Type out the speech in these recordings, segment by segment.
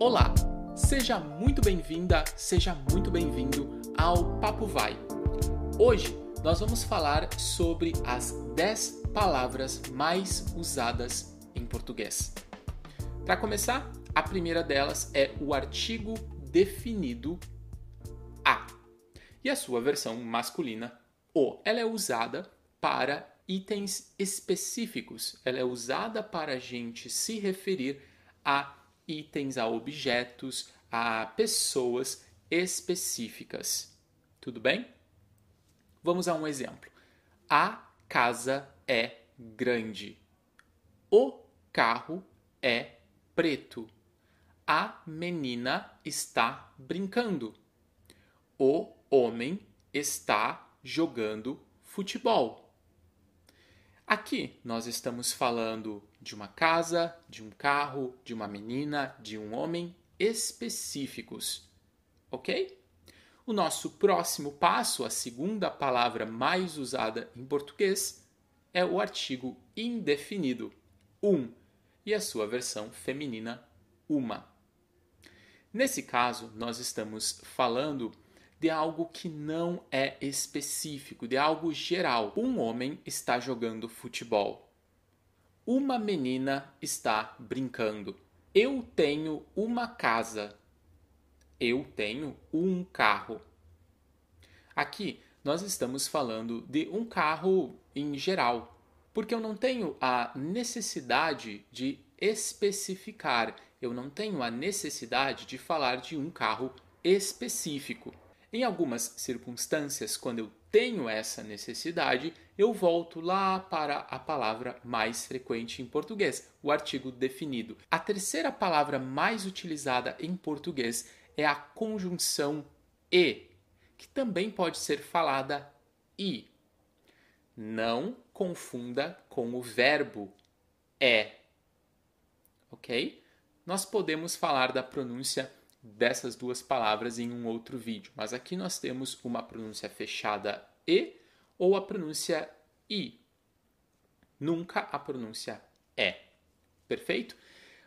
Olá, seja muito bem-vinda, seja muito bem-vindo ao Papo Vai. Hoje nós vamos falar sobre as 10 palavras mais usadas em português. Para começar, a primeira delas é o artigo definido a e a sua versão masculina o. Ela é usada para itens específicos, ela é usada para a gente se referir a itens, a objetos, a pessoas específicas. Tudo bem? Vamos a um exemplo. A casa é grande. O carro é preto. A menina está brincando. O homem está jogando futebol. Aqui nós estamos falando de uma casa, de um carro, de uma menina, de um homem específicos. Ok? O nosso próximo passo, a segunda palavra mais usada em português, é o artigo indefinido, um, e a sua versão feminina, uma. Nesse caso, nós estamos falando de algo que não é específico, de algo geral. Um homem está jogando futebol. Uma menina está brincando. Eu tenho uma casa. Eu tenho um carro. Aqui nós estamos falando de um carro em geral, porque eu não tenho a necessidade de especificar, eu não tenho a necessidade de falar de um carro específico. Em algumas circunstâncias, quando eu tenho essa necessidade, eu volto lá para a palavra mais frequente em português, o artigo definido. A terceira palavra mais utilizada em português é a conjunção e, que também pode ser falada i. Não confunda com o verbo é. Ok? Nós podemos falar da pronúncia dessas duas palavras em um outro vídeo, mas aqui nós temos uma pronúncia fechada e ou a pronúncia i. Nunca a pronúncia é. Perfeito?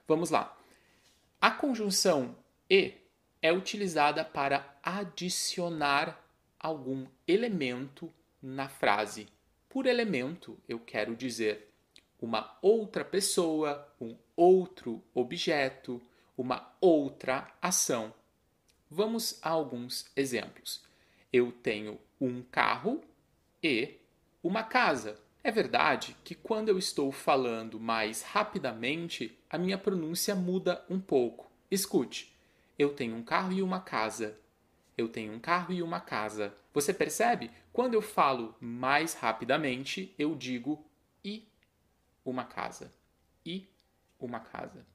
Vamos lá. A conjunção e é utilizada para adicionar algum elemento na frase. Por elemento, eu quero dizer uma outra pessoa, um outro objeto, uma outra ação. Vamos a alguns exemplos. Eu tenho um carro e uma casa. É verdade que quando eu estou falando mais rapidamente, a minha pronúncia muda um pouco. Escute: eu tenho um carro e uma casa. Eu tenho um carro e uma casa. Você percebe? Quando eu falo mais rapidamente, eu digo e uma casa. E uma casa.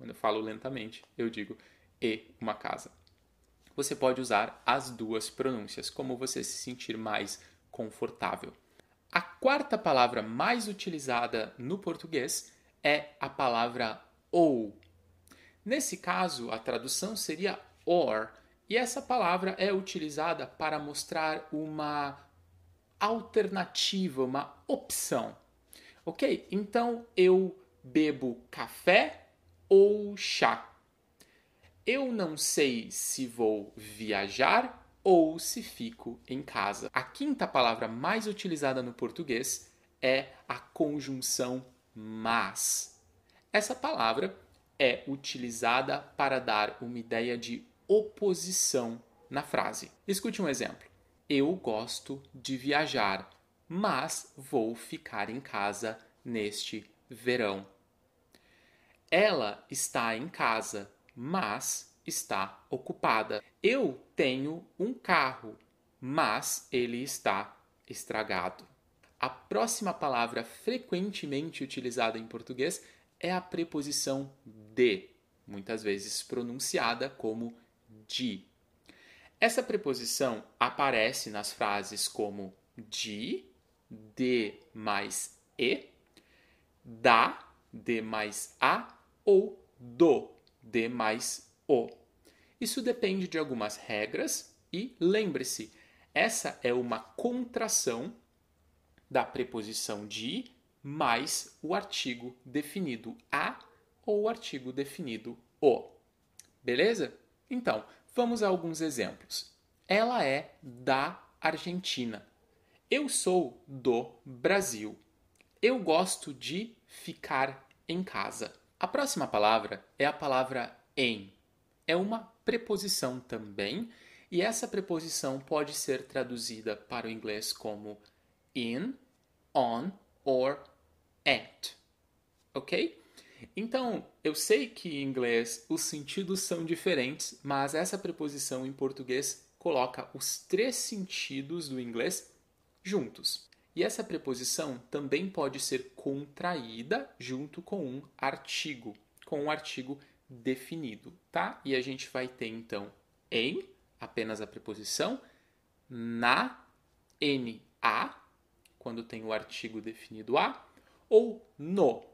Quando eu falo lentamente, eu digo e uma casa. Você pode usar as duas pronúncias, como você se sentir mais confortável. A quarta palavra mais utilizada no português é a palavra ou. Nesse caso, a tradução seria or, e essa palavra é utilizada para mostrar uma alternativa, uma opção. Ok? Então eu bebo café ou chá. Eu não sei se vou viajar ou se fico em casa. A quinta palavra mais utilizada no português é a conjunção mas. Essa palavra é utilizada para dar uma ideia de oposição na frase. Escute um exemplo. Eu gosto de viajar, mas vou ficar em casa neste verão. Ela está em casa, mas está ocupada. Eu tenho um carro, mas ele está estragado. A próxima palavra frequentemente utilizada em português é a preposição de, muitas vezes pronunciada como de. Essa preposição aparece nas frases como de, de mais e, da, de mais a ou do, de mais o. Isso depende de algumas regras e lembre-se, essa é uma contração da preposição de mais o artigo definido a ou o artigo definido o. Beleza? Então, vamos a alguns exemplos. Ela é da Argentina. Eu sou do Brasil. Eu gosto de ficar em casa. A próxima palavra é a palavra em. É uma preposição também, e essa preposição pode ser traduzida para o inglês como in, on or at. Ok? Então, eu sei que em inglês os sentidos são diferentes, mas essa preposição em português coloca os três sentidos do inglês juntos. E essa preposição também pode ser contraída junto com um artigo, com um artigo definido, tá? E a gente vai ter então em, apenas a preposição, na, na, quando tem o artigo definido a, ou no,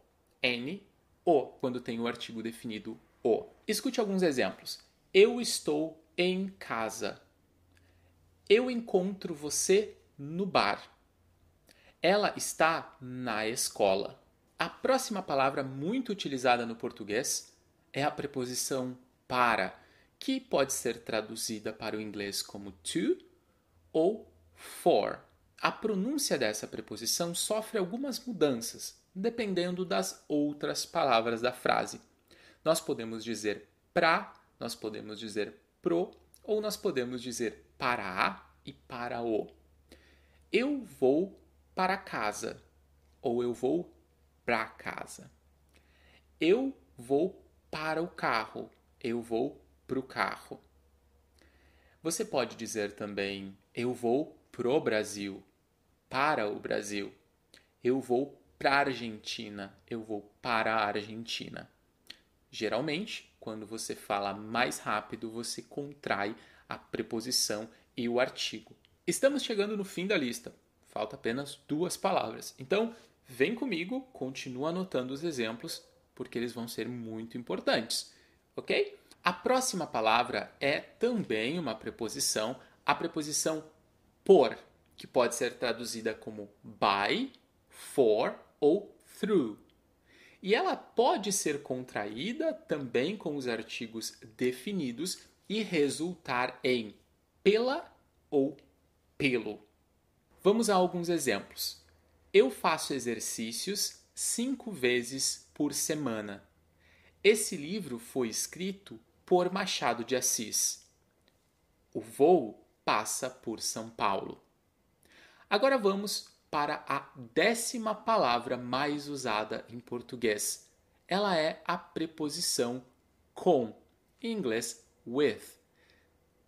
n, o, quando tem o artigo definido o. Escute alguns exemplos. Eu estou em casa. Eu encontro você no bar. Ela está na escola. A próxima palavra muito utilizada no português é a preposição para, que pode ser traduzida para o inglês como to ou for. A pronúncia dessa preposição sofre algumas mudanças, dependendo das outras palavras da frase. Nós podemos dizer pra, nós podemos dizer pro, ou nós podemos dizer para a e para o. Eu vou para casa ou eu vou para casa. Eu vou para o carro, eu vou para o carro. Você pode dizer também eu vou pro Brasil, para o Brasil. Eu vou para a Argentina, eu vou para a Argentina. Geralmente, quando você fala mais rápido, você contrai a preposição e o artigo. Estamos chegando no fim da lista falta apenas duas palavras. Então, vem comigo, continua anotando os exemplos, porque eles vão ser muito importantes, ok? A próxima palavra é também uma preposição, a preposição por, que pode ser traduzida como by, for ou through. E ela pode ser contraída também com os artigos definidos e resultar em pela ou pelo. Vamos a alguns exemplos. Eu faço exercícios cinco vezes por semana. Esse livro foi escrito por Machado de Assis. O voo passa por São Paulo. Agora vamos para a décima palavra mais usada em português. Ela é a preposição com, em inglês with.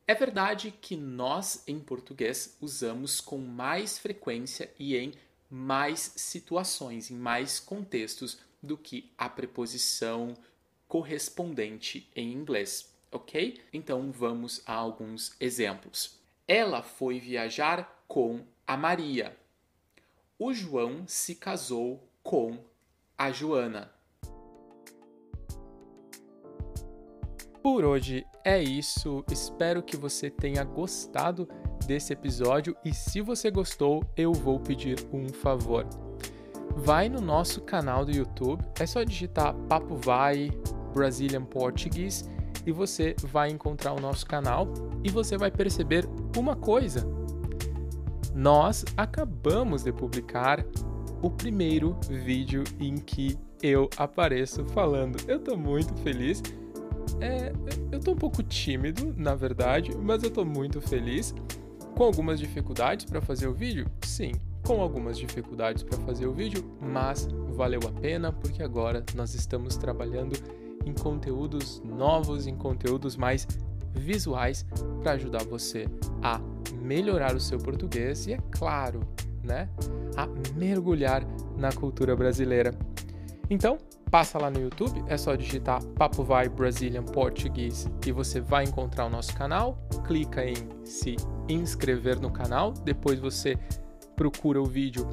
É verdade que nós, em português, usamos com mais frequência e em mais situações, em mais contextos do que a preposição correspondente em inglês, ok? Então vamos a alguns exemplos. Ela foi viajar com a Maria. O João se casou com a Joana. Por hoje é isso. Espero que você tenha gostado desse episódio e se você gostou, eu vou pedir um favor. Vai no nosso canal do YouTube, é só digitar Papo Vai Brazilian Portuguese e você vai encontrar o nosso canal e você vai perceber uma coisa. Nós acabamos de publicar o primeiro vídeo em que eu apareço falando. Eu tô muito feliz é, eu tô um pouco tímido, na verdade, mas eu tô muito feliz. Com algumas dificuldades para fazer o vídeo? Sim, com algumas dificuldades para fazer o vídeo, mas valeu a pena porque agora nós estamos trabalhando em conteúdos novos, em conteúdos mais visuais para ajudar você a melhorar o seu português e, é claro, né, a mergulhar na cultura brasileira. Então, passa lá no YouTube, é só digitar Papo Vai Brazilian Português e você vai encontrar o nosso canal. Clica em se inscrever no canal, depois você procura o vídeo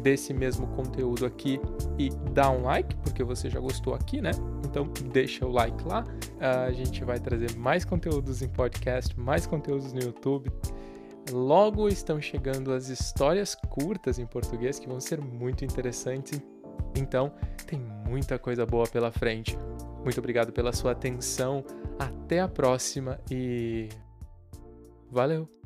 desse mesmo conteúdo aqui e dá um like, porque você já gostou aqui, né? Então deixa o like lá. Uh, a gente vai trazer mais conteúdos em podcast, mais conteúdos no YouTube. Logo estão chegando as histórias curtas em português que vão ser muito interessantes. Então, tem muita coisa boa pela frente. Muito obrigado pela sua atenção. Até a próxima e valeu!